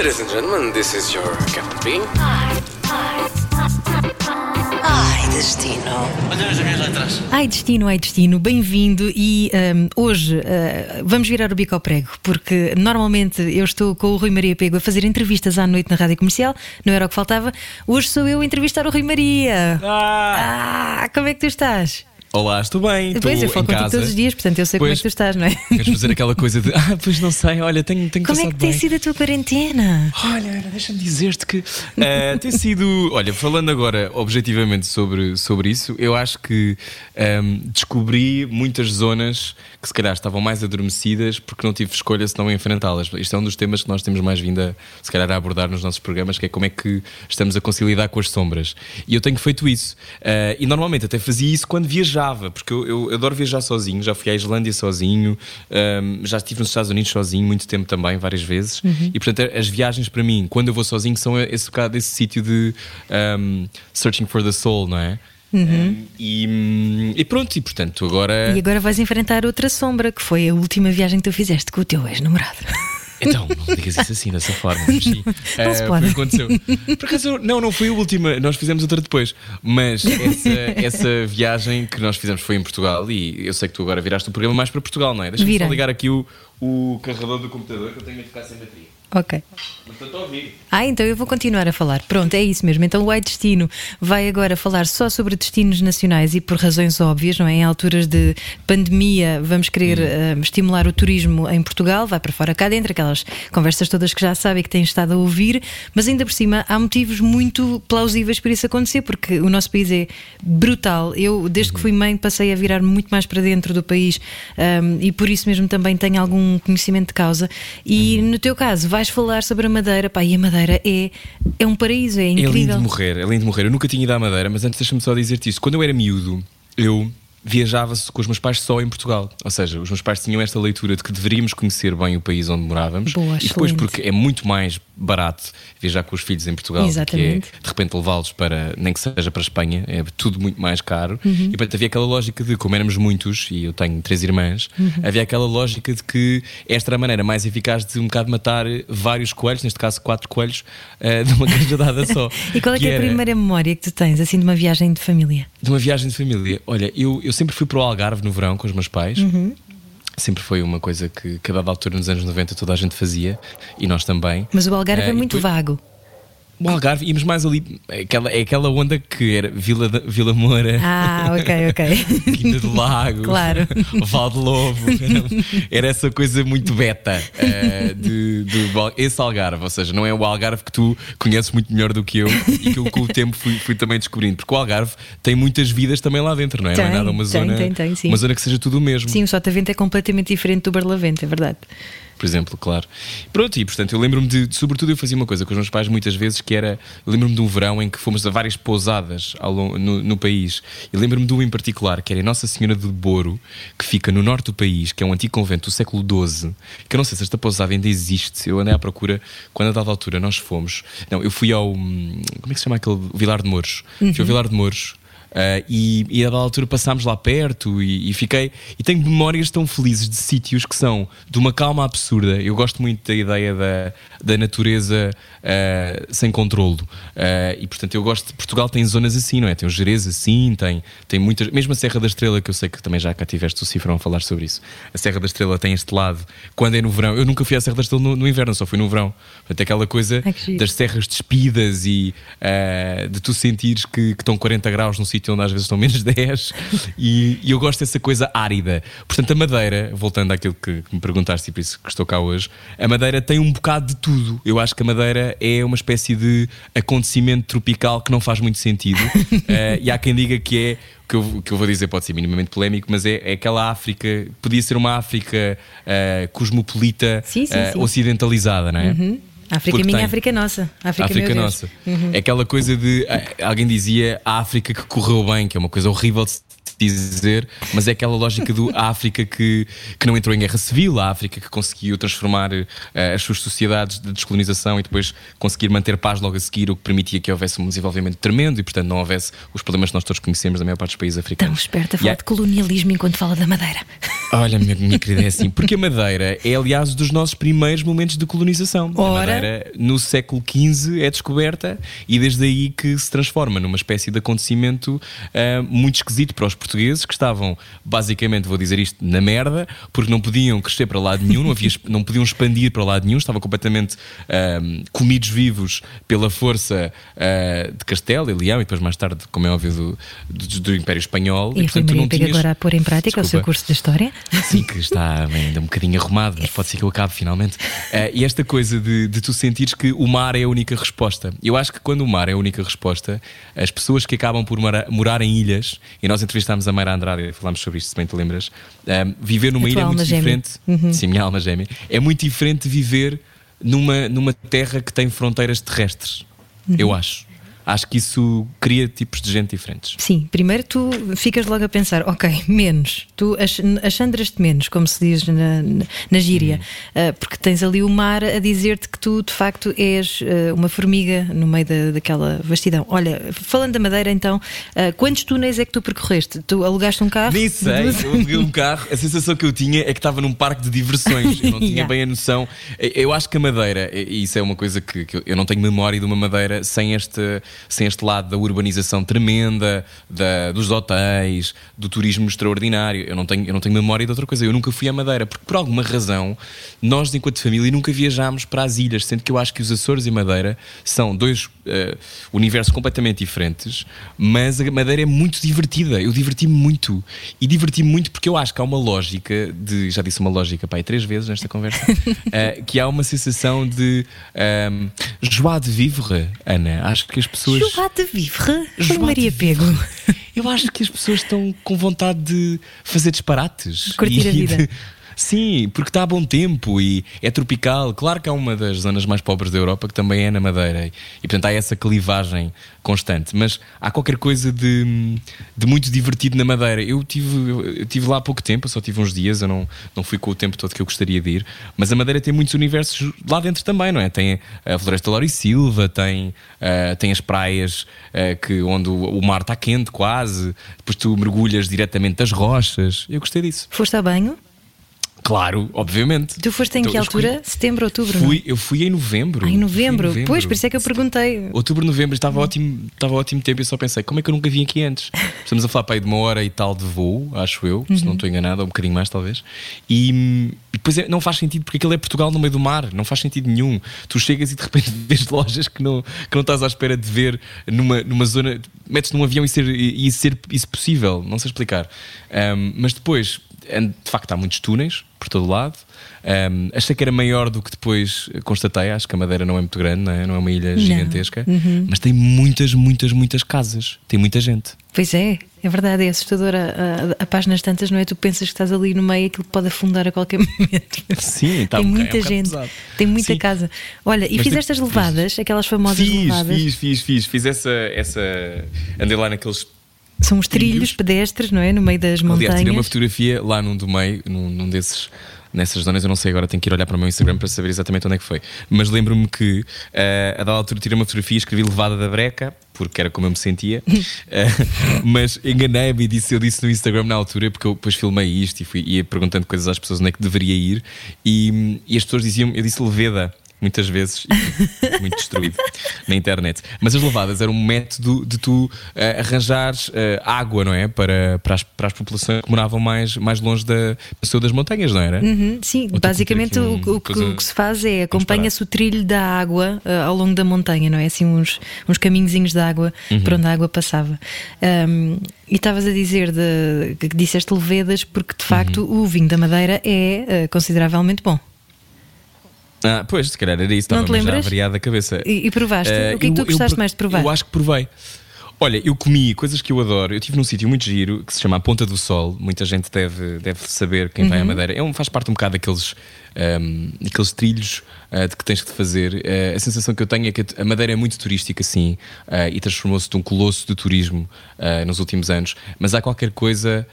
Ladies and gentlemen, this is your Captain Bean. Ai, destino. Olha as minhas letras. Ai destino, ai destino, bem-vindo e hum, hoje uh, vamos virar o bico ao prego, porque normalmente eu estou com o Rui Maria Pego a fazer entrevistas à noite na Rádio Comercial, não era o que faltava, hoje sou eu a entrevistar o Rui Maria. Ah, Ah, como é que tu estás? Olá, estou bem. Estou eu falo contigo todos os dias, portanto eu sei como é que tu Pois. estás, não é? Queres fazer aquela coisa de ah, pois não sei, olha, tenho, tenho Como é que tem bem. sido a tua quarentena? Olha, deixa-me dizer-te que eh, tem sido. Olha, falando agora objetivamente sobre, sobre isso, eu acho que ehm, descobri muitas zonas que se calhar estavam mais adormecidas porque não tive escolha se não enfrentá-las. Isto é um dos temas que nós temos mais vindo a, se calhar, a abordar nos nossos programas, que é como é que estamos a conciliar com as sombras. E eu tenho feito isso. Eh, e normalmente até fazia isso quando viajava, porque eu, eu adoro viajar sozinho, já fui à Islândia sozinho, ehm, já estive nos Estados Unidos sozinho muito tempo também, várias vezes. E portanto, as viagens para mim, quando eu vou sozinho, são esse bocado esse sítio de ehm, searching for the soul, não é? Ehm, e, e pronto, e portanto, agora. E agora vais enfrentar outra sombra, que foi a última viagem que tu fizeste com o teu ex-namorado. Então, não digas isso assim, dessa forma. Mas sim, Não se Eh, pode. aconteceu. Por acaso, não, não foi a última, nós fizemos outra depois. Mas essa, essa viagem que nós fizemos foi em Portugal e eu sei que tu agora viraste o programa mais para Portugal, não é? Deixa-me só ligar aqui o, o carregador do computador que eu tenho a ficar sem bateria. Ok. Ah, então eu vou continuar a falar. Pronto, é isso mesmo. Então o Ai Destino vai agora falar só sobre destinos nacionais e por razões óbvias, não é? Em alturas de pandemia, vamos querer eh, estimular o turismo em Portugal, vai para fora cá dentro, aquelas conversas todas que já sabe e que têm estado a ouvir, mas ainda por cima há motivos muito plausíveis para isso acontecer, porque o nosso país é brutal. Eu, desde que fui mãe, passei a virar muito mais para dentro do país um, e por isso mesmo também tenho algum conhecimento de causa. E no teu caso, vais falar sobre a Madeira, pá, e a Madeira é, é um paraíso, é É lindo incrível. de morrer, é lindo de morrer. Eu nunca tinha ido à Madeira, mas antes deixa-me só dizer-te isso. Quando eu era miúdo, eu viajava com os meus pais só em Portugal. Ou seja, os meus pais tinham esta leitura de que deveríamos conhecer bem o país onde morávamos. Boa, e depois, excelente. porque é muito mais barato viajar com os filhos em Portugal do que é, Exatamente. de repente levá-los para, nem que seja para a Espanha, é tudo muito mais caro. Uhum. E portanto havia aquela lógica de, como éramos muitos, e eu tenho três irmãs, Uhum. havia aquela lógica de que esta era a maneira mais eficaz de um bocado matar vários coelhos, neste caso quatro coelhos, eh, de uma cajadada só. E qual é que é a era primeira memória que tu tens, assim, de uma viagem de família? De uma viagem de família. Olha, eu, eu sempre fui para o Algarve no verão com os meus pais. Uhum. Sempre foi uma coisa que, que a dada altura nos anos 90 toda a gente fazia e nós também. Mas o Algarve é e muito depois- vago. O Algarve, íamos mais ali. É aquela, é aquela onda que era Vila, Vila Moura. Ah, ok, ok. Quinta do Lago, Claro. Val de Lobo, era, essa coisa muito beta eh, de, de esse Algarve, ou seja, não é o Algarve que tu conheces muito melhor do que eu e que eu com o tempo fui, fui também descobrindo, porque o Algarve tem muitas vidas também lá dentro, não é? não é Tem, nada uma tem, zona, tem, tem, sim. uma zona que seja tudo o mesmo. Sim, o Sotavento é completamente diferente do Barlavento, é verdade. Por exemplo, claro. Pronto, e portanto, eu lembro-me de, de- sobretudo, eu fazia uma coisa com os meus pais muitas vezes que era, lembro-me de um verão em que fomos a várias pousadas ao no, no país. E lembro-me de um em particular, que era a Nossa Senhora de Boro, que fica no norte do país, que é um antigo convento do século XII, que eu não sei se esta pousada ainda existe. Eu andei à procura, quando a dada altura nós fomos. Não, eu fui ao. hum, Como é que se chama aquele? Vilar de Mouros. Fui ao Vilar de Mouros. Uh, e, e a dada altura passámos lá perto e, e fiquei. E tenho memórias tão felizes de sítios que são de uma calma absurda. Eu gosto muito da ideia da, da natureza uh, sem controlo. Uh, e portanto, eu gosto. Portugal tem zonas assim, não é? Tem o Jerez assim, tem, tem muitas. Mesmo a Serra da Estrela, que eu sei que também já cá tiveste o Cifrão a falar sobre isso. A Serra da Estrela tem este lado. Quando é no verão, eu nunca fui à Serra da Estrela no, no inverno, só fui no verão. Portanto, é aquela coisa giro. das serras despidas e de tu sentires que, que estão 40 graus num sítio onde às vezes estão menos 10 e, e eu gosto dessa coisa árida. Portanto, a Madeira, voltando àquilo que, que me perguntaste e por isso que estou cá hoje, a Madeira tem um bocado de tudo. Eu acho que a Madeira é uma espécie de acontecimento tropical que não faz muito sentido Uh, e há quem diga que é o que eu, que eu vou dizer pode ser minimamente polémico, mas é, é aquela África, podia ser uma África uh, cosmopolita, Sim, sim, uh, sim. ocidentalizada, não é? A África Porque minha, tem. África nossa. África, África meu Deus. Uhum. nossa. É aquela coisa de. ah, Alguém dizia a África que correu bem, que é uma coisa horrível de se dizer, mas é aquela lógica do África que, que não entrou em guerra civil, a África que conseguiu transformar uh, as suas sociedades de descolonização e depois conseguir manter paz logo a seguir, o que permitia que houvesse um desenvolvimento tremendo e, portanto, não houvesse os problemas que nós todos conhecemos da maior parte dos países Tão africanos. esperta a falar há- de colonialismo enquanto fala da Madeira. Olha, minha, minha querida, é assim, porque a Madeira é, aliás, dos nossos primeiros momentos de colonização. A Ora. Madeira, no século XV, é descoberta e desde aí que se transforma numa espécie de acontecimento ah, muito esquisito para os portugueses que estavam, basicamente, vou dizer isto, na merda, porque não podiam crescer para lado nenhum, não, havia, não podiam expandir para lado nenhum, estavam completamente ah, comidos vivos pela força ah, de Castelo e Leão e depois, mais tarde, como é óbvio, do, do, do Império Espanhol. E Rui portanto, tu Maria tinhas- agora a pôr em prática o seu Desculpa. curso de História. Sim, que está ainda um bocadinho arrumado, mas pode ser que eu acabe finalmente. Eh, e esta coisa de, de tu sentires que o mar é a única resposta. Eu acho que quando o mar é a única resposta, as pessoas que acabam por mora- morar em ilhas, e nós entrevistámos a Mayra Andrade e falámos sobre isto, se bem te lembras, eh, viver numa A ilha é muito gêmea. Uhum. diferente. Sim, minha alma gêmea. É muito diferente de viver numa, numa terra que tem fronteiras terrestres. Uhum. Eu acho. Acho que isso cria tipos de gente diferentes. Sim, primeiro tu ficas logo a pensar, ok, menos. Tu ach- achandras-te menos, como se diz na, na, gíria, Ah, porque tens ali o mar a dizer-te que tu de facto és ah, uma formiga no meio da, daquela vastidão. Olha, falando da Madeira, então, ah, quantos túneis é que tu percorreste? Tu alugaste um carro? Nem sei, eu peguei um carro, a sensação que eu tinha é que estava num parque de diversões, eu não tinha Yeah. bem a noção. Eu acho que a Madeira, e isso é uma coisa que, que eu- eu não tenho memória de uma Madeira sem este, sem este lado da urbanização tremenda, da, dos hotéis, do turismo extraordinário. Eu não, tenho, eu não tenho memória de outra coisa. Eu nunca fui à Madeira, porque por alguma razão, nós, enquanto família, nunca viajámos para as ilhas, sendo que eu acho que os Açores e Madeira são dois eh, universos completamente diferentes, mas a Madeira é muito divertida. Eu diverti-me muito. E diverti-me muito porque eu acho que há uma lógica de. Já disse uma lógica, pai, três vezes nesta conversa, eh, que há uma sensação de um, joie de vivre, Ana. Acho que as pessoas. Joie de vivre? Joie de Maria Pego. Eu acho que as pessoas estão com vontade de fazer disparates. Curtir a E vida. de- Sim, porque está a bom tempo e é tropical. Claro que é uma das zonas mais pobres da Europa que também é na Madeira e, portanto, há essa clivagem constante. Mas há qualquer coisa de, de muito divertido na Madeira. Eu tive, eu, tive lá há pouco tempo, só tive uns dias, eu não, não fui com o tempo todo que eu gostaria de ir. Mas a Madeira tem muitos universos lá dentro também, não é? Tem a Floresta Lori Silva, tem, ah, tem as praias ah, que, onde o, o mar está quente quase, depois tu mergulhas diretamente das rochas. Eu gostei disso. Foste a banho? Claro, obviamente. Tu foste em Então, que altura? Setembro, outubro? não? Fui, eu fui em novembro. Ah, em Fui novembro. Pois, por isso é que eu perguntei. Outubro, novembro, estava ótimo, estava ótimo tempo e eu só pensei, como é que eu nunca vim aqui antes? Estamos a falar para aí de uma hora e tal de voo, acho eu, se Uhum. não estou enganado, ou um bocadinho mais talvez. E, e depois é- não faz sentido, porque aquilo é Portugal no meio do mar, não faz sentido nenhum. Tu chegas e de repente vês lojas que não, que não estás à espera de ver numa, numa zona, metes num avião e ser, e, e ser isso possível, não sei explicar. Ahm, mas depois, de facto, há muitos túneis por todo lado. Ahm, achei que era maior do que depois constatei. Acho que a Madeira não é muito grande, não é, não é uma ilha Não. gigantesca, mas tem muitas, muitas, muitas casas. Tem muita gente. Pois é, é verdade, é assustador. A, a, a páginas tantas, não é? Tu pensas que estás ali no meio, aquilo pode afundar a qualquer momento. Sim, tá tem um muita é um gente, tem muita Sim. casa. Olha, e Mas fizeste tem- as levadas, aquelas famosas Fiz, levadas. fiz, fiz, fiz. Fiz essa, essa. Andei lá naqueles. São os trilhos Trilhos. pedestres, não é? No meio das Aliás, tirei uma montanhas. fotografia lá num do meio, num, num desses. Nessas zonas, eu não sei agora, tenho que ir olhar para o meu Instagram para saber exatamente onde é que foi. Mas lembro-me que eh, a dada altura tirei uma fotografia e escrevi levada da breca, porque era como eu me sentia. Eh, mas enganei-me e disse, eu disse no Instagram na altura, porque eu depois filmei isto e fui, ia perguntando coisas às pessoas onde é que deveria ir. E, e as pessoas diziam, eu disse Leveda. Muitas vezes, e muito destruído na internet. Mas as levadas eram um método de tu eh, arranjares eh, água, não é? Para, para, as, para as populações que moravam mais, mais longe da pessoa das montanhas, não era? Uhum, sim, Ou basicamente um- o, o que, o que se faz é acompanha-se o trilho da água ah, ao longo da montanha, não é? Assim, uns, uns caminhozinhos de água Uhum. por onde a água passava. Ahm, e estavas a dizer de, que disseste levedas porque de facto Uhum. o vinho da Madeira é consideravelmente bom. Ah, pois, se calhar era isso, estava já variado a cabeça. E, e provaste? Eh, o que é que tu eu- eu gostaste por- mais de provar? Eu acho que provei. Olha, eu comi coisas que eu adoro. Eu estive num sítio muito giro que se chama a Ponta do Sol. Muita gente deve, deve saber quem vai à Madeira. É um, faz parte um bocado daqueles, um, daqueles trilhos uh, de que tens que fazer. Uh, a sensação que eu tenho é que a Madeira é muito turística, sim, uh, e transformou-se de um colosso de turismo nos últimos anos. Mas há qualquer coisa.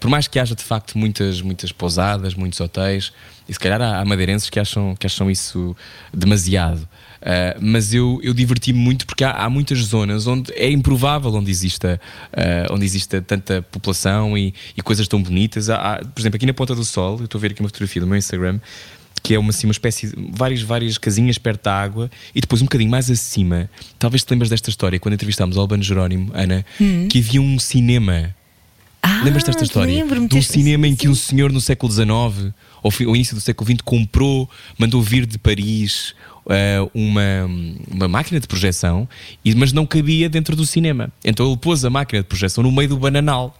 por mais que haja de facto muitas, muitas pousadas, muitos hotéis, e se calhar há, há madeirenses que acham, que acham isso demasiado. Uh, mas eu, eu diverti-me muito porque há, há, muitas zonas onde é improvável onde exista, uh, onde exista tanta população e, e coisas tão bonitas. Há, há, por exemplo, aqui na Ponta do Sol, eu estou a ver aqui uma fotografia do meu Instagram, que é uma, assim, uma espécie de várias, várias casinhas perto da água e depois um bocadinho mais acima. Talvez te lembres desta história quando entrevistámos o Albano Jerónimo, Ana, hum. que havia um cinema. Ah, Lembras desta história? De um cinema em que um senhor no século XIX, ou ao início do século XX, comprou, mandou vir de Paris uh, uma, uma máquina de projeção, mas não cabia dentro do cinema. Então ele pôs a máquina de projeção no meio do bananal.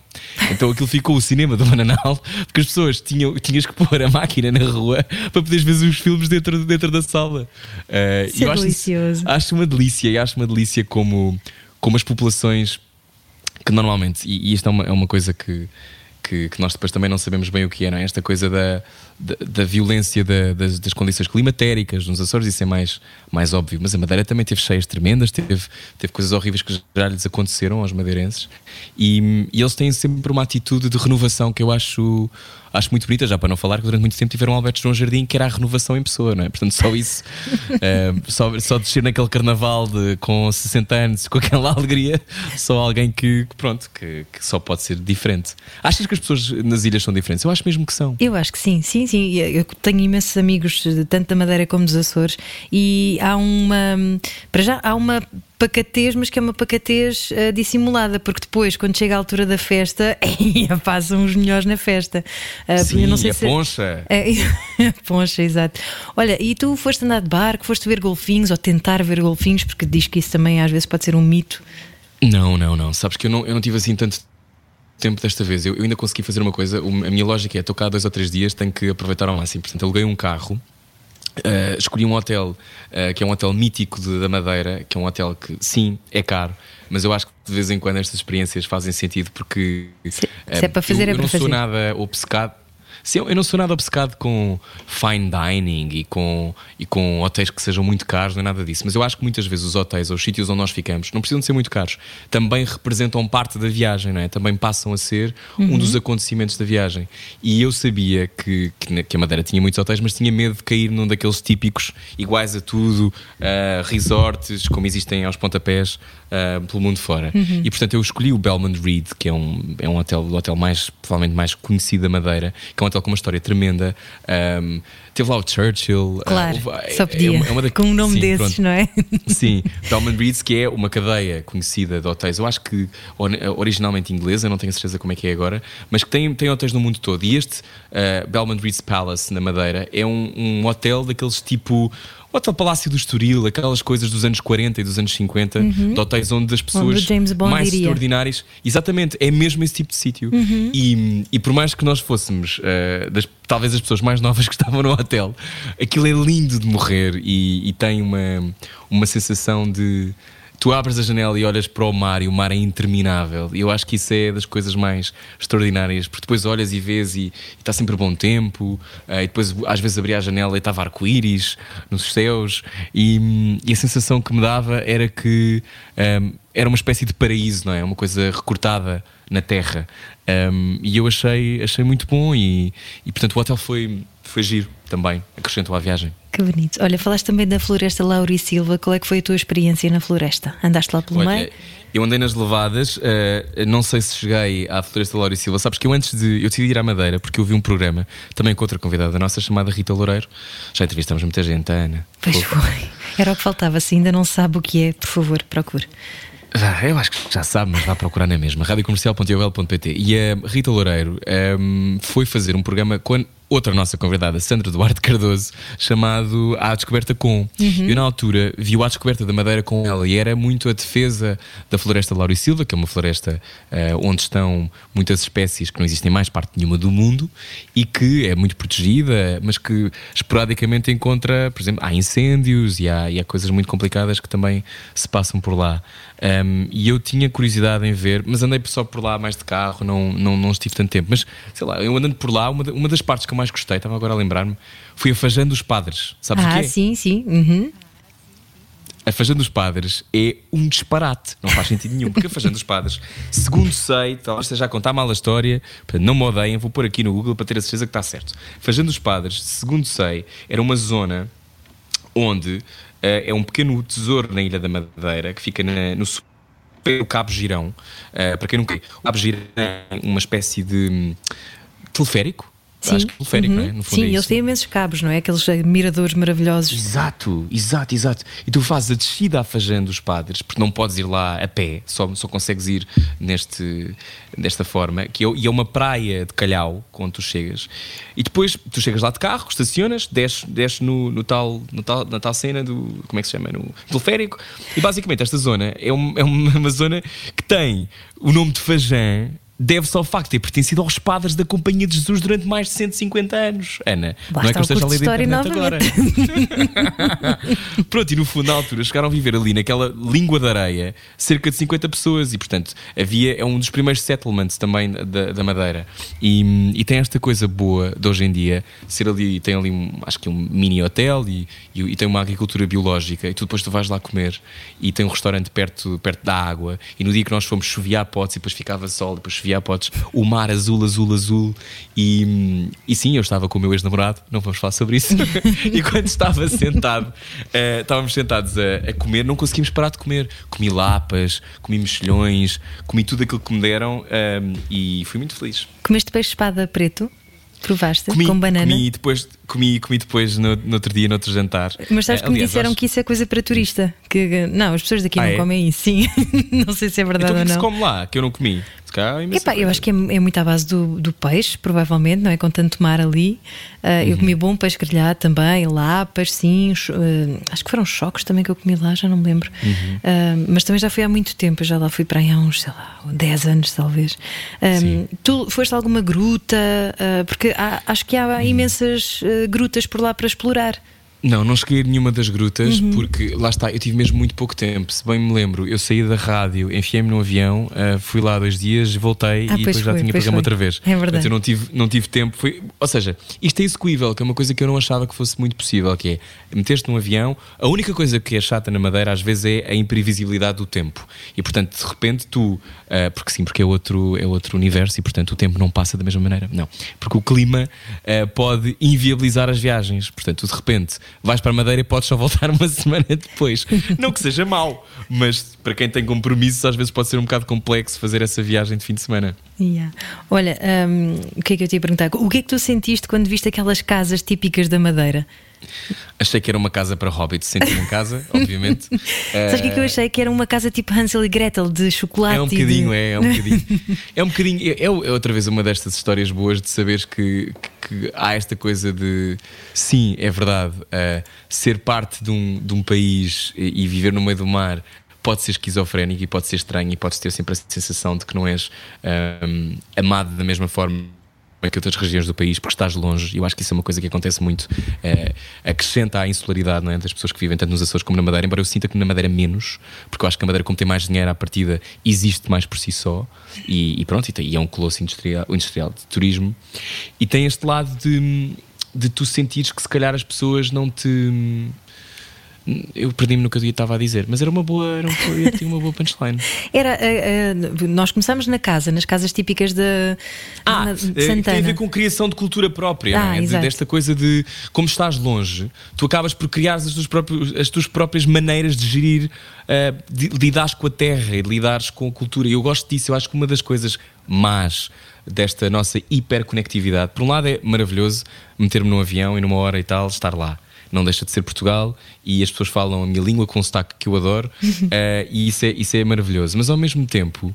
Então aquilo ficou o cinema do Bananal, porque as pessoas tinham tinhas que pôr a máquina na rua para poderes ver os filmes dentro, dentro da sala. Uh, Isso é acho, delicioso. Acho uma delícia, e acho uma delícia como, como as populações que normalmente, e, e isto é uma, é uma coisa que, que, que, nós depois também não sabemos bem o que é, não é? Esta coisa da, da, da violência da, das, das, condições climatéricas nos Açores, isso é mais, mais óbvio. Mas a Madeira também teve cheias tremendas, teve, teve coisas horríveis que já lhes aconteceram aos madeirenses. E, e eles têm sempre uma atitude de renovação que eu acho acho muito bonita, já para não falar que durante muito tempo tiveram Alberto João Jardim que era a renovação em pessoa, não é? Portanto, só isso, uh, só, só descer naquele carnaval de, com 60 anos, com aquela alegria, só alguém que, que pronto, que, que, só pode ser diferente. Achas que as pessoas nas ilhas são diferentes? Eu acho mesmo que são. Eu acho que sim, sim, sim. Eu tenho imensos amigos, tanto da Madeira como dos Açores, e há uma. Para já, há uma pacatez, mas que é uma pacatez uh, dissimulada, porque depois, quando chega a altura da festa, passam os melhores na festa. Uh, Sim, não sei a se... poncha. É, a poncha, exato. Olha, e tu foste andar de barco, foste ver golfinhos ou tentar ver golfinhos, porque diz que isso também às vezes pode ser um mito. Não, não, não. Sabes que eu não, eu não tive assim tanto tempo desta vez. Eu, eu ainda consegui fazer uma coisa. A minha lógica é: estou cá dois ou três dias, tenho que aproveitar ao máximo. Portanto, aluguei um carro Uh, escolhi um hotel uh, que é um hotel mítico de, da Madeira, que é um hotel que, sim, é caro, mas eu acho que de vez em quando estas experiências fazem sentido porque se, uh, se é para fazer, eu, é eu não fazer. sou nada obcecado Sim, eu não sou nada obcecado com fine dining e com, e com hotéis que sejam muito caros, não é nada disso. Mas eu acho que muitas vezes os hotéis ou os sítios onde nós ficamos não precisam de ser muito caros. Também representam parte da viagem, não é? Também passam a ser uhum. um dos acontecimentos da viagem. E eu sabia que, que, a Madeira tinha muitos hotéis, mas tinha medo de cair num daqueles típicos iguais a tudo, uh, resorts, como existem aos pontapés uh, pelo mundo fora. Uhum. E portanto eu escolhi o Belmont Reed, que é um, é um hotel, o hotel mais, provavelmente mais conhecido da Madeira, que é um hotel com uma história tremenda. Um, teve lá o Churchill. Ah, claro, uh, só podia. É uma, é uma da... Com um nome Sim, desses, pronto. não é? Sim, Belmont Reeds, que é uma cadeia conhecida de hotéis, eu acho que originalmente inglesa, não tenho certeza como é que é agora, mas que tem, tem hotéis no mundo todo. E este uh, Belmont Reeds Palace, na Madeira, é um, um hotel daqueles tipo o Hotel Palácio do Estoril, aquelas coisas dos anos 40 e dos anos 50, uhum. de hotéis onde as pessoas onde mais iria. extraordinárias. Exatamente, é mesmo esse tipo de sítio. Uhum. E, e por mais que nós fôssemos uh, das, talvez as pessoas mais novas que estavam no hotel, aquilo é lindo de morrer e, e tem uma, uma sensação de tu abres a janela e olhas para o mar e o mar é interminável. E eu acho que isso é das coisas mais extraordinárias, porque depois olhas e vês e, está sempre bom tempo, uh, e depois às vezes abria a janela e estava arco-íris nos céus, e, e, a sensação que me dava era que um, ehm, era uma espécie de paraíso, não é? Uma coisa recortada na terra. Um, e eu achei, achei muito bom e, e portanto o hotel foi, foi giro também, acrescentou à viagem. Que bonito. Olha, falaste também da floresta Lauri Silva. Qual é que foi a tua experiência na floresta? Andaste lá pelo Olha, meio? Eu andei nas levadas, uh, não sei se cheguei à floresta Lauri Silva. Sabes que eu antes de. Eu decidi ir à Madeira porque eu vi um programa também com outra convidada nossa chamada Rita Loureiro. Já entrevistamos muita gente, Ana. Pois foi. Era o que faltava. Se ainda não sabe o que é, por favor, procure. Eu acho que já sabe, mas vá procurar na mesma. radiocomercial.ioel.pt E a Rita Loureiro um, foi fazer um programa com outra nossa convidada, Sandra Duarte Cardoso, chamado À Descoberta Com. Uhum. Eu, na altura, vi o À Descoberta da Madeira com ela e era muito a defesa da floresta Lauro e Silva, que é uma floresta eh, onde estão muitas espécies que não existem mais parte nenhuma do mundo e que é muito protegida, mas que esporadicamente encontra, por exemplo, há incêndios e há, e há coisas muito complicadas que também se passam por lá. Um, e eu tinha curiosidade em ver, mas andei só por lá mais de carro, não, não, não estive tanto tempo. Mas sei lá, eu andando por lá, uma, uma das partes que eu mais gostei, estava agora a lembrar-me, foi a Fajã dos Padres. Sabes o Ah, que é? sim, sim. Uhum. A Fajã dos Padres é um disparate, não faz sentido nenhum, porque a Fajã dos Padres, segundo sei, talvez esteja a contar mal a história, não me odeiem, vou pôr aqui no Google para ter a certeza que está certo. Fajã dos Padres, segundo sei, era uma zona onde é um pequeno tesouro na Ilha da Madeira que fica na- no sul Cabo Girão. Eh, para quem não conhece, o Cabo Girão é uma espécie de hum, teleférico. Sim. Acho que teleférico, Uhum. não é? No fundo Sim, é eles têm imensos cabos, não é? Aqueles miradores maravilhosos. Exato, exato, exato. E tu fazes a descida à Fajã dos Padres, porque não podes ir lá a pé, só, só consegues ir neste, desta forma, que é, e é uma praia de calhau quando tu chegas. E depois tu chegas lá de carro, estacionas, desces, desces no, no tal, no tal, na tal cena do. Como é que se chama? No teleférico. E basicamente esta zona é, um- é uma, uma zona que tem o nome de Fajã. Deve-se ao facto de ter pertencido aos padres da Companhia de Jesus durante mais de 150 anos. Ana, Lá não é que eu esteja a ler da de internet agora. Pronto, e no fundo, na altura, chegaram a viver ali naquela língua de areia cerca de 50 pessoas e, portanto, havia, é um dos primeiros settlements também da, da Madeira. E, e tem esta coisa boa de hoje em dia, ser ali, tem ali, um, acho que um mini hotel e, e, e tem uma agricultura biológica e tu depois tu vais lá comer e tem um restaurante perto, perto da água e no dia que nós fomos chovia a potes e depois ficava sol e depois chovia a potes, o mar azul, azul, azul e, e sim, eu estava com o meu ex-namorado, não vamos falar sobre isso e quando estava sentado eh, estávamos sentados a, a comer, não conseguimos parar de comer comi lapas, comi mexilhões comi tudo aquilo que me deram ehm, e fui muito feliz Comeste peixe espada preto? Provaste? Comi, com banana? comi depois, comi, comi depois no, no outro dia, no outro jantar. Mas sabes Eh, que me aliás, disseram acho- que isso é coisa para turista. Que, não, as pessoas daqui Ah, não é? comem isso, sim. não sei se é verdade Então o que é que se ou não. come lá? Que eu não comi. Calhar, é Epá, eu acho que é, é muito à base do, do peixe, provavelmente, não é? Com tanto mar ali. Ah, Uhum. Eu comi bom peixe grelhado também, lapas, sim. ah, acho que foram choques também que eu comi lá, já não me lembro. Uhum. Ah, mas também já fui há muito tempo, eu já lá fui para aí há uns, sei lá, 10 anos talvez. Ah, Sim. tu foste a alguma gruta? Ah, porque há- acho que Uhum. há imensas ah, grutas por lá para explorar. Não, não cheguei a nenhuma das grutas Uhum. porque lá está, eu tive mesmo muito pouco tempo. Se bem me lembro, eu saí da rádio, enfiei-me no avião, ah, fui lá dois dias, voltei Ah, e pois depois já foi, tinha pois programa foi. outra vez. É verdade. Portanto, eu não tive, não tive tempo. Foi, ou seja, isto é execuível, que é uma coisa que eu não achava que fosse muito possível, que é meter-te num avião. A única coisa que é chata na Madeira às vezes é a imprevisibilidade do tempo. E portanto, de repente, tu, ah, porque sim, porque é outro, é outro universo e portanto o tempo não passa da mesma maneira. Não. Porque o clima ah, pode inviabilizar as viagens. Portanto, de repente vais para Madeira e podes só voltar uma semana depois. não que seja mau, mas para quem tem compromissos, às vezes pode ser um bocado complexo fazer essa viagem de fim de semana. Yeah. Olha, hum, o que é que eu te ia perguntar? O que é que tu sentiste quando viste aquelas casas típicas da Madeira? Achei que era uma casa para hobbits, senti-me em casa, obviamente. Sabes o que é que eu achei? Que era uma casa tipo Hansel e Gretel de chocolate. É um e de- bocadinho, é, é um bocadinho. É um bocadinho. É, é outra vez uma destas histórias boas de saberes que, que- que há esta coisa de. Sim, é verdade. uh, ser parte de um, de um país e, e viver no meio do mar pode ser esquizofrénico e pode ser estranho e podes ter sempre a sensação de que não és um, amado da mesma forma que outras regiões do país, porque estás longe, eu acho que isso é uma coisa que acontece muito, eh, acrescenta à insularidade é, das pessoas que vivem tanto nos Açores como na Madeira, embora eu sinta que na Madeira menos, porque eu acho que a Madeira, como tem mais dinheiro à partida, existe mais por si só, e, e pronto, e, tem- e é um colosso industrial, industrial de turismo, e tem este lado de, de tu sentires que se calhar as pessoas não te. Eu perdi-me no que eu estava a dizer, mas era uma boa, era uma, eu tinha uma boa punchline. Era, eh, eh, nós começámos na casa, nas casas típicas de, Ah, de eh, tem Santana. a ver com criação de cultura própria, Ah, é? Exato. desta coisa de como estás longe, tu acabas por criar as tuas próprias, as tuas próprias maneiras de gerir, eh, de lidares com a terra e de lidares com a cultura. E eu gosto disso, eu acho que uma das coisas más desta nossa hiperconectividade, por um lado é maravilhoso meter-me num avião e numa hora e tal, estar lá. Não deixa de ser Portugal e as pessoas falam a minha língua com um sotaque que eu adoro eh, e isso é, isso é maravilhoso. Mas ao mesmo tempo,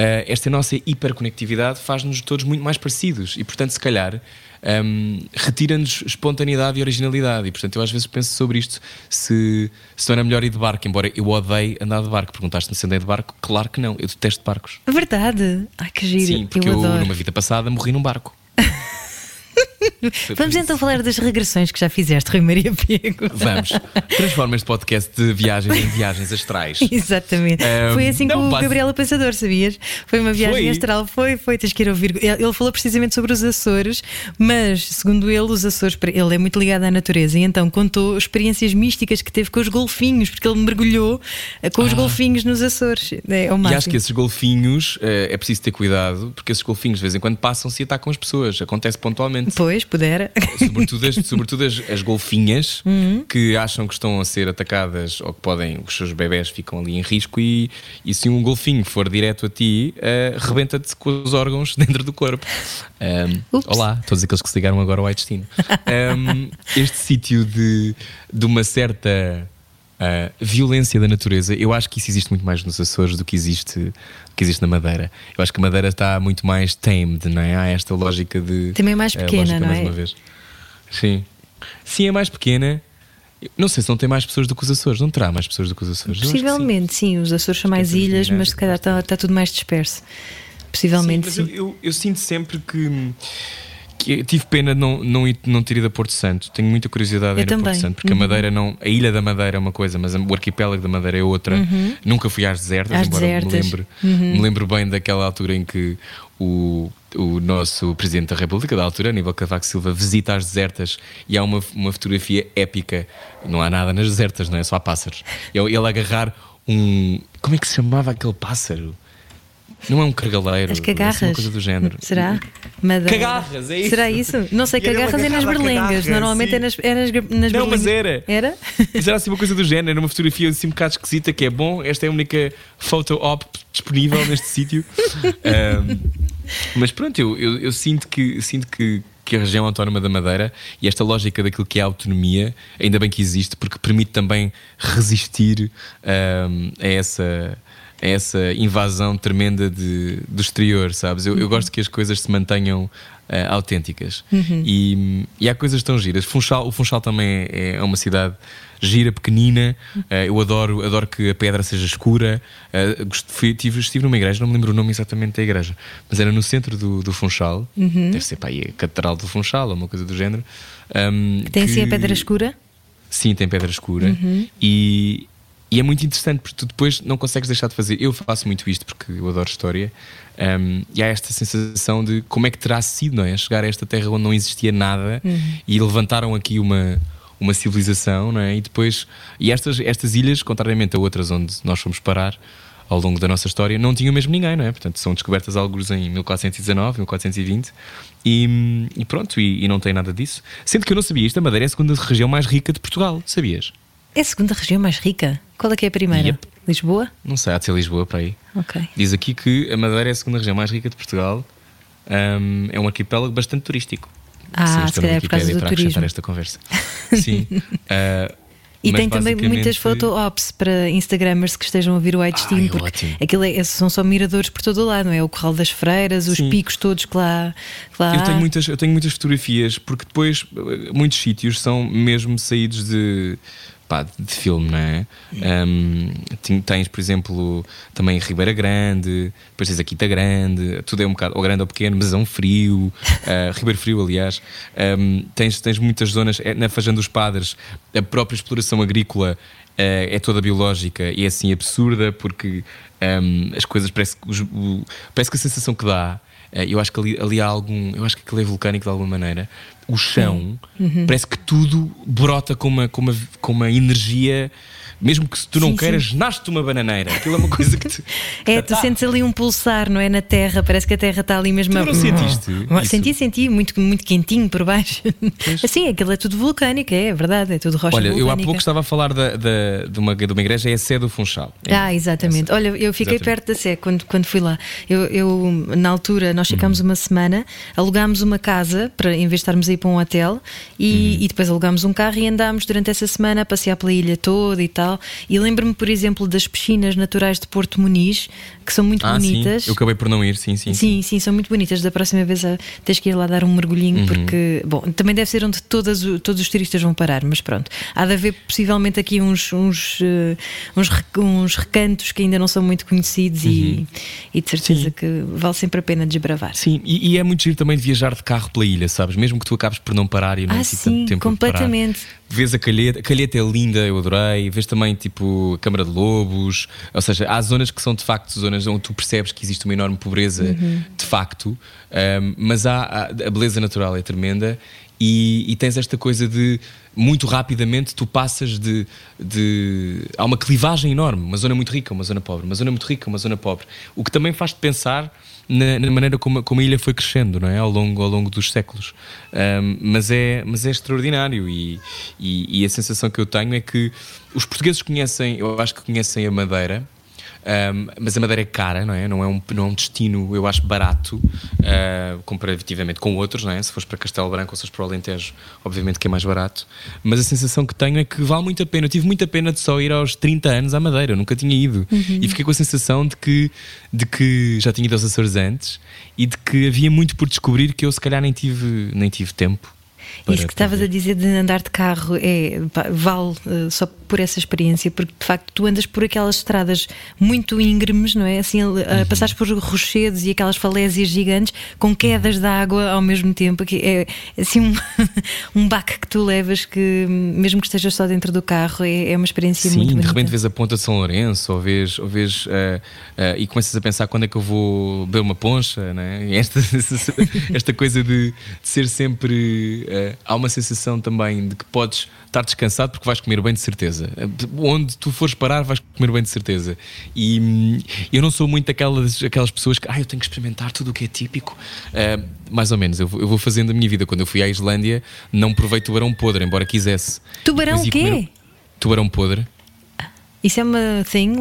uh, esta nossa hiperconectividade faz-nos todos muito mais parecidos e, portanto, se calhar. Um, retira-nos espontaneidade e originalidade, e portanto eu às vezes penso sobre isto: se, se não era melhor ir de barco, embora eu odeie andar de barco. Perguntaste-me se andei de barco? Claro que não, eu detesto barcos. Verdade, ai que giro. Sim, porque eu, eu, numa vida passada morri num barco. Vamos então falar das regressões que já fizeste, Rui Maria Piego. Vamos. Transforma este podcast de viagens em viagens astrais. Exatamente. Um, foi assim com o base- Gabriela Pensador, sabias? Foi uma viagem Foi? astral, foi, foi, tens que ir ouvir. Ele falou precisamente sobre os Açores, mas segundo ele, os Açores, ele é muito ligado à natureza e então contou experiências místicas que teve com os golfinhos, porque ele mergulhou eh, com os golfinhos nos Açores. É o Ah. E máximo. acho que esses golfinhos eh, é preciso ter cuidado, porque esses golfinhos de vez em quando passam-se e atacam as pessoas. Acontece pontualmente. Pois, pudera. Sobretudo, as, sobretudo as, as golfinhas Uhum. que acham que estão a ser atacadas ou que podem, os seus bebés ficam ali em risco e, e se um golfinho for direto a ti, eh, rebenta-te com os órgãos dentro do corpo. Um, olá, todos aqueles que se ligaram agora ao Destino. Um, este sítio de, de uma certa uh, violência da natureza, eu acho que isso existe muito mais nos Açores do que existe, que existe na Madeira. Eu acho que a Madeira está muito mais tamed, não é? Há esta lógica de. Também é mais eh, pequena, lógica, não mais é? uma vez. Sim. Sim, é mais pequena. Não sei se não tem mais pessoas do que os Açores. Não terá mais pessoas do que os Açores. Que sim. Possivelmente, sim. Os Açores são é mais ilhas, mas se calhar está, está tudo mais disperso. Possivelmente, Sim, sim. eu, eu- eu sinto sempre que, que tive pena de não, não, não ter ido a Porto Santo. Tenho muita curiosidade em ir a Porto também. Santo, porque a Madeira não. A Ilha da Madeira é uma coisa, mas o arquipélago da Madeira é outra. Nunca fui às desertas, Às embora desertas. me lembre, me lembro bem daquela altura em que o, o nosso Presidente da República, da altura, Aníbal Cavaco Silva, visita as desertas e há uma, uma fotografia épica. Não há nada nas desertas, não é? Só há pássaros. Ele, ele agarrar um. Como é que se chamava aquele pássaro? Não é um cargaleiro. As deve ser cagarras. Uma coisa do género. Será? Madeira. Cagarras, é isso? Será isso? Não sei, cagarras é nas berlengas. Normalmente sim. é nas, é nas, nas Não, mas era. Era? Isso era assim uma coisa do género, era uma fotografia assim um bocado esquisita que é bom. Esta é a única photo op disponível neste sítio. Ahm, mas pronto, eu, eu, eu sinto que sinto que, que a região autónoma da Madeira e esta lógica daquilo que é a autonomia, ainda bem que existe, porque permite também resistir ahm, a essa. Essa invasão tremenda de, do exterior, sabes? Eu, eu gosto que as coisas se mantenham ah, autênticas e, e há coisas tão giras. Funchal, o Funchal também é, é uma cidade gira, pequenina. Ah, eu adoro, adoro que a pedra seja escura. Gost- fui- tive, estive numa igreja, não me lembro o nome exatamente da igreja, mas era no centro do, do Funchal. Deve ser para aí a Catedral do Funchal ou uma coisa do género. Ahm, Tem assim a que- pedra escura? Sim, tem pedra escura. E, e é muito interessante porque tu depois não consegues deixar de fazer. Eu faço muito isto porque eu adoro história. Um, e há esta sensação de como é que terá sido, não é? Chegar a esta terra onde não existia nada e levantaram aqui uma, uma civilização, não é? E depois. E estas, estas ilhas, contrariamente a outras onde nós fomos parar ao longo da nossa história, não tinham mesmo ninguém, não é? Portanto, são descobertas alguns em 1419, 1420 e, e pronto, e, e não tem nada disso. Sendo que eu não sabia isto, a Madeira é a segunda região mais rica de Portugal, sabias? É a segunda região mais rica? Qual é que é a primeira? Yep. Lisboa? Não sei, há de ser Lisboa para aí. Ok. Diz aqui que a Madeira é a segunda região mais rica de Portugal. Hum, é um arquipélago bastante turístico. Ah, Sim, se na calhar é por causa do para turismo. esta conversa. Sim. Ah, E tem também basicamente- muitas photo-ops para Instagrammers que estejam a ouvir o White Steam, Ai, porque ótimo. aquilo é, são só miradores por todo o lado, não é? O Corral das Freiras, os Sim. picos todos que lá, que lá Eu tenho, muitas, eu tenho muitas fotografias, porque depois eh, muitos sítios são mesmo saídos de, pá, de filme, não é? Um, tens, por exemplo, também Ribeira Grande, depois tens a Quinta Grande, tudo é um bocado, ou grande ou pequeno, mas é um frio, eh, Ribeiro Frio, aliás. Um, tens, tens muitas zonas, eh, na Fajã dos Padres, a própria exploração agrícola eh, é toda biológica e é assim absurda, porque um, as coisas parece parece que a sensação que dá. Eh, Eu acho que ali, ali há algum. Eu acho que aquilo é vulcânico de alguma maneira. O chão Uhum. parece que tudo brota com uma, com uma, com uma energia. Mesmo que se tu não Sim, queiras, nasce-te uma bananeira. Aquilo é uma coisa que te. É, tu sentes ali um pulsar, não é? Na terra, parece que a terra está ali mesmo Tu a. não sentiste isso? Senti, senti, muito, muito quentinho por baixo. Assim, aquilo é tudo vulcânico, é, é verdade, é tudo rocha Olha, eu há vulcânica. pouco estava a falar da, da- de, uma, de uma igreja, é a Sé do Funchal. É. Ah, exatamente. Olha, eu fiquei Exatamente. perto da Sé quando, quando fui lá. Eu, eu, na altura, nós ficámos Uhum. uma semana, alugámos uma casa, para, em vez de estarmos a ir para um hotel, e, Uhum. e depois alugámos um carro e andámos durante essa semana a passear pela ilha toda e tal. E lembro-me, por exemplo, das piscinas naturais de Porto Muniz, que são muito Ah, bonitas. sim. Eu acabei por não ir, sim, sim. Sim, sim, são muito bonitas. Da próxima vez tens que ir lá dar um mergulhinho, Uhum. porque, bom, também deve ser onde todas, todos os turistas vão parar, mas pronto. Há de haver possivelmente aqui uns, uns, eh, uns, uns recantos que ainda não são muito conhecidos e, e de certeza Uhum. Sim. que vale sempre a pena desbravar. Sim, e, e é muito giro também de viajar de carro pela ilha, sabes? Mesmo que tu acabes por não parar e não Ah, necessites sim, tanto tempo completamente. Vês a calheta, a calheta é linda, eu adorei. Vês também tipo a Câmara de Lobos, ou seja, há zonas que são de facto zonas onde tu percebes que existe uma enorme pobreza Uhum. de facto, ahm, mas há- a beleza natural é tremenda e, e tens esta coisa de muito rapidamente tu passas de, de. Há uma clivagem enorme, uma zona muito rica, uma zona pobre, uma zona muito rica, uma zona pobre. O que também faz-te pensar na, na maneira como, como a ilha foi crescendo, não é? Ao longo, ao longo dos séculos. Ahm, mas, é, mas é extraordinário e, e, e a sensação que eu tenho é que os portugueses conhecem, eu acho que conhecem a Madeira. Um, mas a Madeira é cara, não é? Não é um, não é um destino, eu acho, barato uh, comparativamente com outros, não é? Se fores para Castelo Branco ou se fores para o Alentejo, obviamente que é mais barato. Mas a sensação que tenho é que vale muito a pena. Eu tive muita pena de só ir aos 30 anos à Madeira, eu nunca tinha ido. E fiquei com a sensação de que, de que já tinha ido aos Açores antes e de que havia muito por descobrir que eu, se calhar, nem tive, nem tive tempo. Para- Isso que estavas a dizer de andar de carro é, vale eh, só por essa experiência, porque de facto tu andas por aquelas estradas muito íngremes, não é? Assim, Uhum. passares por rochedos e aquelas falésias gigantes com quedas de água ao mesmo tempo, que é assim um, um baque que tu levas que, mesmo que estejas só dentro do carro, é, é uma experiência Sim, muito de bonita. repente vês a ponta de São Lourenço ou vês, ou vês eh, eh, e começas a pensar quando é que eu vou beber uma poncha, né? E esta, esta coisa de, de ser sempre. Há uma sensação também de que podes estar descansado porque vais comer bem de certeza. Onde tu fores parar, vais comer bem de certeza. E hum, eu não sou muito daquelas aquelas pessoas que, ah, eu tenho que experimentar tudo o que é típico. Eh, mais ou menos, eu vou, eu vou fazendo a minha vida. Quando eu fui à Islândia, não provei tubarão podre, embora quisesse. Tubarão ia quê? comer- Tubarão podre. Isso é uma thing?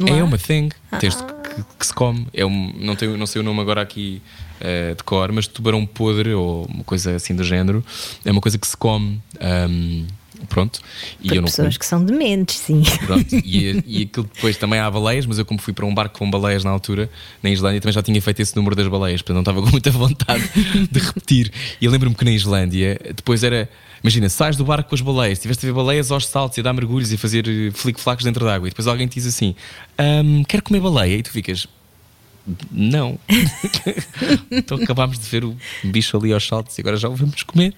lá? É uma thing Ah. tens de- que, que se come. É um, não, tenho, não sei o nome agora aqui eh, de cor, mas tubarão podre ou uma coisa assim do género é uma coisa que se come. ahm, pronto. E Por eu não pessoas como. que são dementes, sim. Pronto, e, e aquilo depois também há baleias, mas eu, como fui para um barco com baleias na altura, na Islândia, também já tinha feito esse número das baleias, portanto não estava com muita vontade de repetir. E eu lembro-me que na Islândia, depois era. Imagina, sais do barco com as baleias, tiveste a ver baleias aos saltos e a dar mergulhos e a fazer eh, flic-flacs dentro da água, e depois alguém te diz assim: "Ahm, Quero comer baleia, e tu ficas. Não. então acabámos de ver o bicho ali aos saltos e agora já o vamos comer.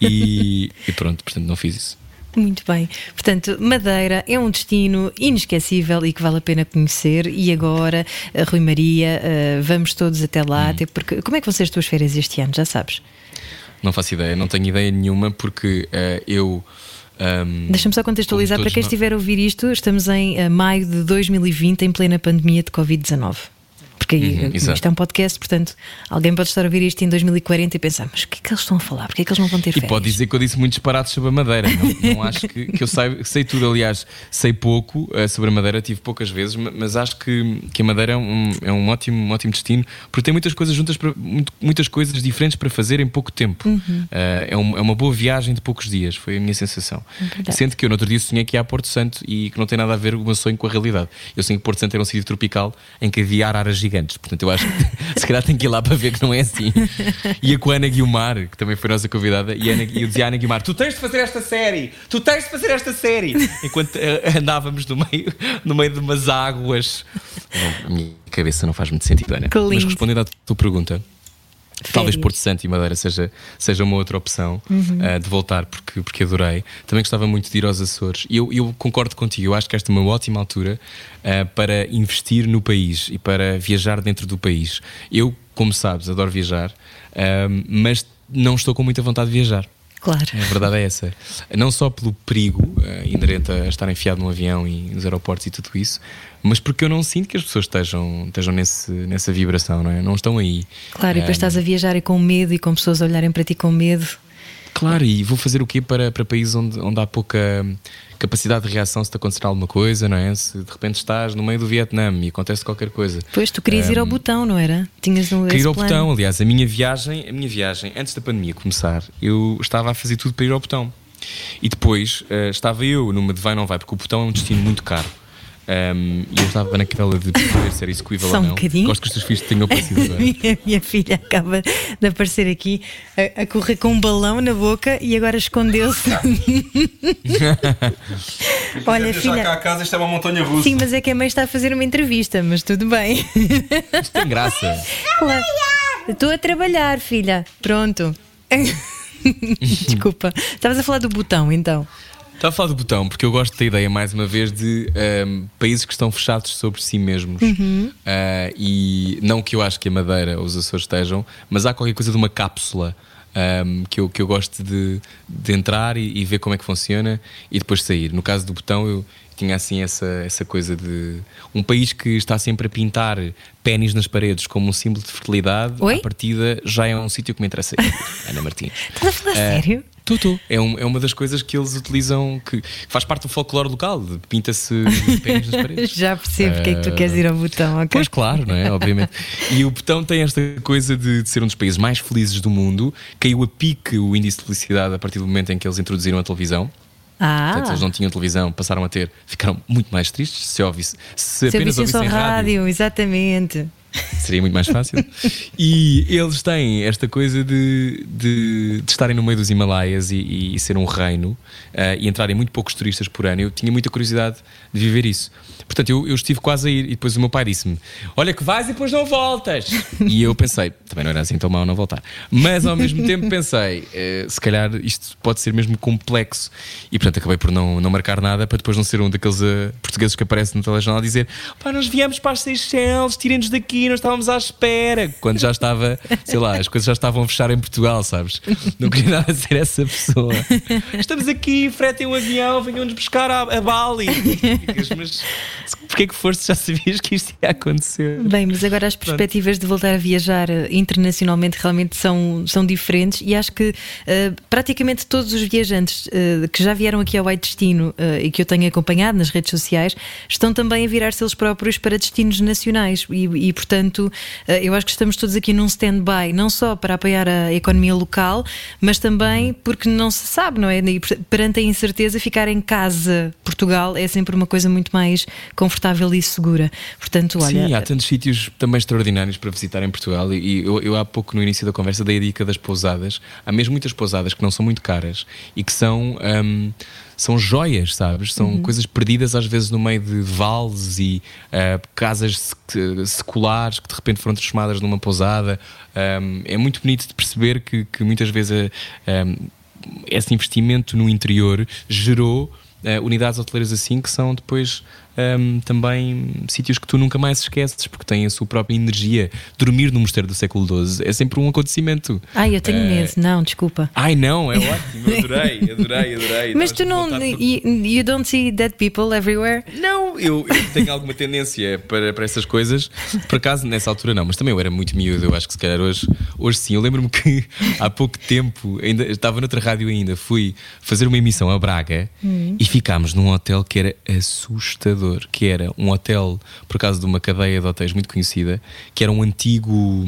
E, e pronto, portanto não fiz isso. Muito bem. Portanto, Madeira é um destino inesquecível e que vale a pena conhecer. E agora, eh, Rui Maria, eh, vamos todos até lá, Hum. até porque. Como é que vão ser as tuas férias este ano? Já sabes? Não faço ideia, não tenho ideia nenhuma porque eh, eu. ahm, Deixa-me só contextualizar para quem estiver a ouvir isto. Estamos em maio de 2020, em plena pandemia de Covid-19. Porque aí, Uhum, isto é um podcast, portanto, alguém pode estar a ouvir isto em 2040 e pensar: mas o que é que eles estão a falar? Porquê é que eles não vão ter E férias? pode dizer que eu disse muitos disparates sobre a Madeira. Não, não acho que, que eu sei, sei tudo. Aliás, sei pouco eh, sobre a Madeira, tive poucas vezes, ma- mas acho que, que a Madeira é um, é um, ótimo, um ótimo destino porque tem muitas coisas juntas, para, muitas coisas diferentes para fazer em pouco tempo. Uhum. Eh, é, um- é uma boa viagem de poucos dias, foi a minha sensação. É. Sendo que eu no outro dia sonhei que ia a Porto Santo e que não tem nada a ver o meu sonho com a realidade. Eu sonhei que Porto Santo era um sítio tropical em que havia araras gigantes. Portanto, eu acho que se calhar tenho que ir lá para ver que não é assim. E a com a Ana Guilmar, que também foi nossa convidada, e, Ana, eu dizia à Ana Guilmar: Tu tens de fazer esta série, tu tens de fazer esta série. Enquanto eh, andávamos no meio, no meio de umas águas. Não, a minha cabeça não faz muito sentido, Ana. Mas respondendo à tua pergunta. Talvez. Porto Santo e Madeira seja, seja uma outra opção ah, de voltar, porque, porque adorei. Também gostava muito de ir aos Açores. E eu, eu concordo contigo, eu acho que esta é uma ótima altura ah, para investir no país e para viajar dentro do país. Eu, como sabes, adoro viajar, ah, mas não estou com muita vontade de viajar. Claro. A verdade é essa. Não só pelo perigo eh, inerente a estar enfiado num avião e nos aeroportos e tudo isso, mas porque eu não sinto que as pessoas estejam, estejam nesse, nessa vibração, não é? Não estão aí. Claro, e depois Eh, estás a viajar e com medo e com pessoas a olharem para ti com medo. Claro, e vou fazer o quê para, para países onde, onde há pouca hum, capacidade de reação se te acontecer alguma coisa, não é? Se de repente estás no meio do Vietnã e acontece qualquer coisa. Pois tu querias ir ao botão, não era? Tinhas um Queria ir ao botão, aliás, a minha viagem, a minha viagem, antes da pandemia começar, eu estava a fazer tudo para ir ao botão. e depois uh, estava eu numa de vai não vai, porque o botão é um destino muito caro. Um, e eu estava naquela de poder ser execuível Só ou um não. bocadinho. Gosto que os teus filhos tenham parecido agora. minha, minha filha acaba de aparecer aqui a, a correr com um balão na boca e agora escondeu-se. Olha, Deixar cá filha. a casa, isto é uma montanha russa. Sim, mas é que a mãe está a fazer uma entrevista, mas tudo bem. Isto tem graça. Claro. Estou a trabalhar, filha. Pronto. Desculpa. Estavas a falar do botão, então. Estava a falar do botão, porque eu gosto da ideia, mais uma vez, de um, países que estão fechados sobre si mesmos. Uhum. Uh, e não que eu acho que a Madeira ou os Açores estejam, mas há qualquer coisa de uma cápsula um, que, eu, que eu gosto de, de entrar e, e ver como é que funciona e depois sair. No caso do botão, eu tinha assim essa, essa coisa de um país que está sempre a pintar pênis nas paredes como um símbolo de fertilidade. Oi? À partida já é um sítio que me interessa. Ana Martins. Estás a falar sério? Tu, tu. É, um- é uma das coisas que eles utilizam, que faz parte do folclore local, pinta-se pênis nas paredes. Já percebo porque é que tu queres ir ao botão, ok? Pois claro, não é? Obviamente. E o botão tem esta coisa de, de ser um dos países mais felizes do mundo. Caiu a pique o índice de felicidade a partir do momento em que eles introduziram a televisão. Ah, Portanto, eles não tinham televisão, passaram a ter, ficaram muito mais tristes se, ouvisse, se, se apenas visse só ouvissem rádio. rádio, exatamente. Seria muito mais fácil. e eles têm esta coisa de, de, de estarem no meio dos Himalaias e, e, ser um reino eh, e entrarem muito poucos turistas por ano. Eu tinha muita curiosidade de viver isso. Portanto, eu, eu estive quase a ir e depois o meu pai disse-me: Olha, que vais e depois não voltas. e eu pensei: também não era assim tão mal não voltar. Mas ao mesmo tempo pensei: eh, se calhar isto pode ser mesmo complexo. E portanto acabei por não, não marcar nada para depois não ser um daqueles eh, portugueses que aparece no telejornal a dizer: Pá, nós viemos para as Seychelles, tirem-nos daqui, nós estávamos à espera. Quando já estava, sei lá, as coisas já estavam a fechar em Portugal, sabes? Não queria nada ser essa pessoa. Estamos aqui, fretem um avião, venham-nos buscar a, a Bali. Mas porquê que foste? Já sabias que isto ia acontecer? Bem, mas agora as perspectivas de voltar a viajar eh, internacionalmente realmente são, são diferentes e acho que eh, praticamente todos os viajantes eh, que já vieram aqui ao White Destino eh, e que eu tenho acompanhado nas redes sociais estão também a virar-se eles próprios para destinos nacionais e, e, portanto, eh, eu acho que estamos todos aqui num stand-by, não só para apoiar a economia local, mas também porque não se sabe, não é? E perante a incerteza, ficar em casa, Portugal, é sempre uma coisa muito mais confortável e segura. Portanto, olha. Sim, há tantos sítios também extraordinários para visitar em Portugal. E e eu, eu há pouco, no início da conversa, dei a dica das pousadas. Há mesmo muitas pousadas que não são muito caras e que são. hum, são joias, sabes? São coisas perdidas às vezes no meio de vales e ah, casas sec- seculares que de repente foram transformadas numa pousada. Hum, é muito bonito de perceber que, que muitas vezes ah, hum, esse investimento no interior gerou eh, unidades hoteleiras assim que são depois ehm, também sítios que tu nunca mais esqueces porque têm a sua própria energia. Dormir no mosteiro do século XII é sempre um acontecimento. Ai, eu tenho Eh, medo. Não, desculpa. Ai não, é ótimo, adorei, adorei, adorei. Mas tu não. de- You, you don't see dead people everywhere? Não, eu, eu tenho alguma tendência para, para essas coisas. Por acaso, nessa altura não, mas também eu era muito miúdo. Eu acho que se calhar hoje, hoje sim. Eu lembro-me que há pouco tempo, ainda estava noutra rádio ainda, fui fazer uma emissão a Braga e ficámos num hotel que era assustador. Que era um hotel, por acaso de uma cadeia de hotéis muito conhecida, que era um antigo.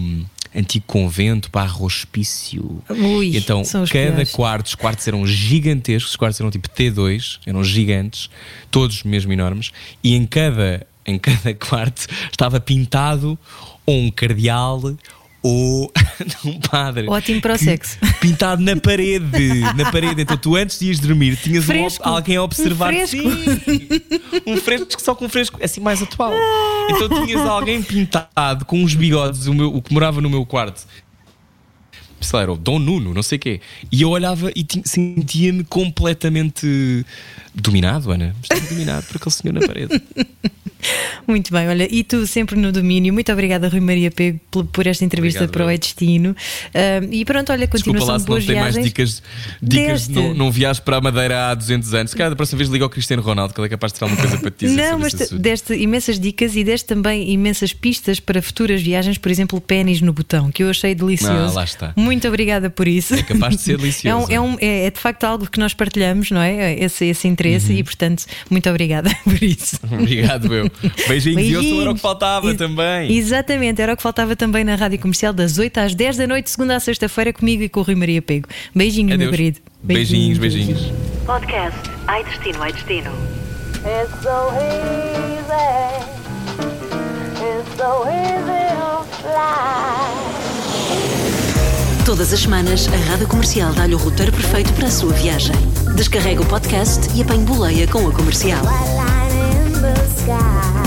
Antigo convento barra hospício. Ui, então, cada piores. quarto, os quartos eram gigantescos, os quartos eram tipo T2, eram gigantes, todos mesmo enormes, e em cada, em cada quarto estava pintado ou um cardeal ou um padre. Ótimo para o sexo. Pintado na parede, na parede. Então tu antes de ires dormir tinhas um Fresco. ob- alguém a observar Um fresco. Sim, um fresco só com um fresco assim mais atual. Então tinhas alguém pintado com uns bigodes, o, meu, o que morava no meu quarto sei lá, era o Dom Nuno, não sei o quê. E eu olhava e ti- sentia-me completamente dominado, Ana. Estava dominado por aquele senhor na parede. Muito bem, olha, e tu sempre no domínio. Muito obrigada, Rui Maria Pego, por, esta entrevista Obrigado, para o eu. É Destino. Ah, e pronto, olha, continuação lá de não boas tem mais viagens. dicas, dicas não, não viajes para a Madeira há 200 anos. Se calhar da próxima vez liga ao Cristiano Ronaldo, que ele é capaz de ter alguma coisa para te dizer. Não, mas deste imensas dicas e deste também imensas pistas para futuras viagens, por exemplo, pênis no botão, que eu achei delicioso. Ah, lá está. Muito obrigada por isso. É capaz de ser delicioso. É, um- é um- é- é de facto algo que nós partilhamos, não é? Esse, esse interesse Uhum. e, portanto, muito obrigada por isso. Obrigado, eu. Perceberam? Beijinhos, e eu sou era o que faltava Ex- também. Exatamente, era o que faltava também na rádio comercial das 8 às 10 da noite, segunda a sexta-feira, comigo e com o Rui Maria Pego. Beijinhos, meu Adeus. querido. Beijinhos, beijinhos. Podcast Ai Destino, Ai Destino. It's so easy. It's so easy to fly. Todas as semanas, a Rádio Comercial dá-lhe o roteiro perfeito para a sua viagem. Descarrega o podcast e apanhe boleia com a comercial. sky.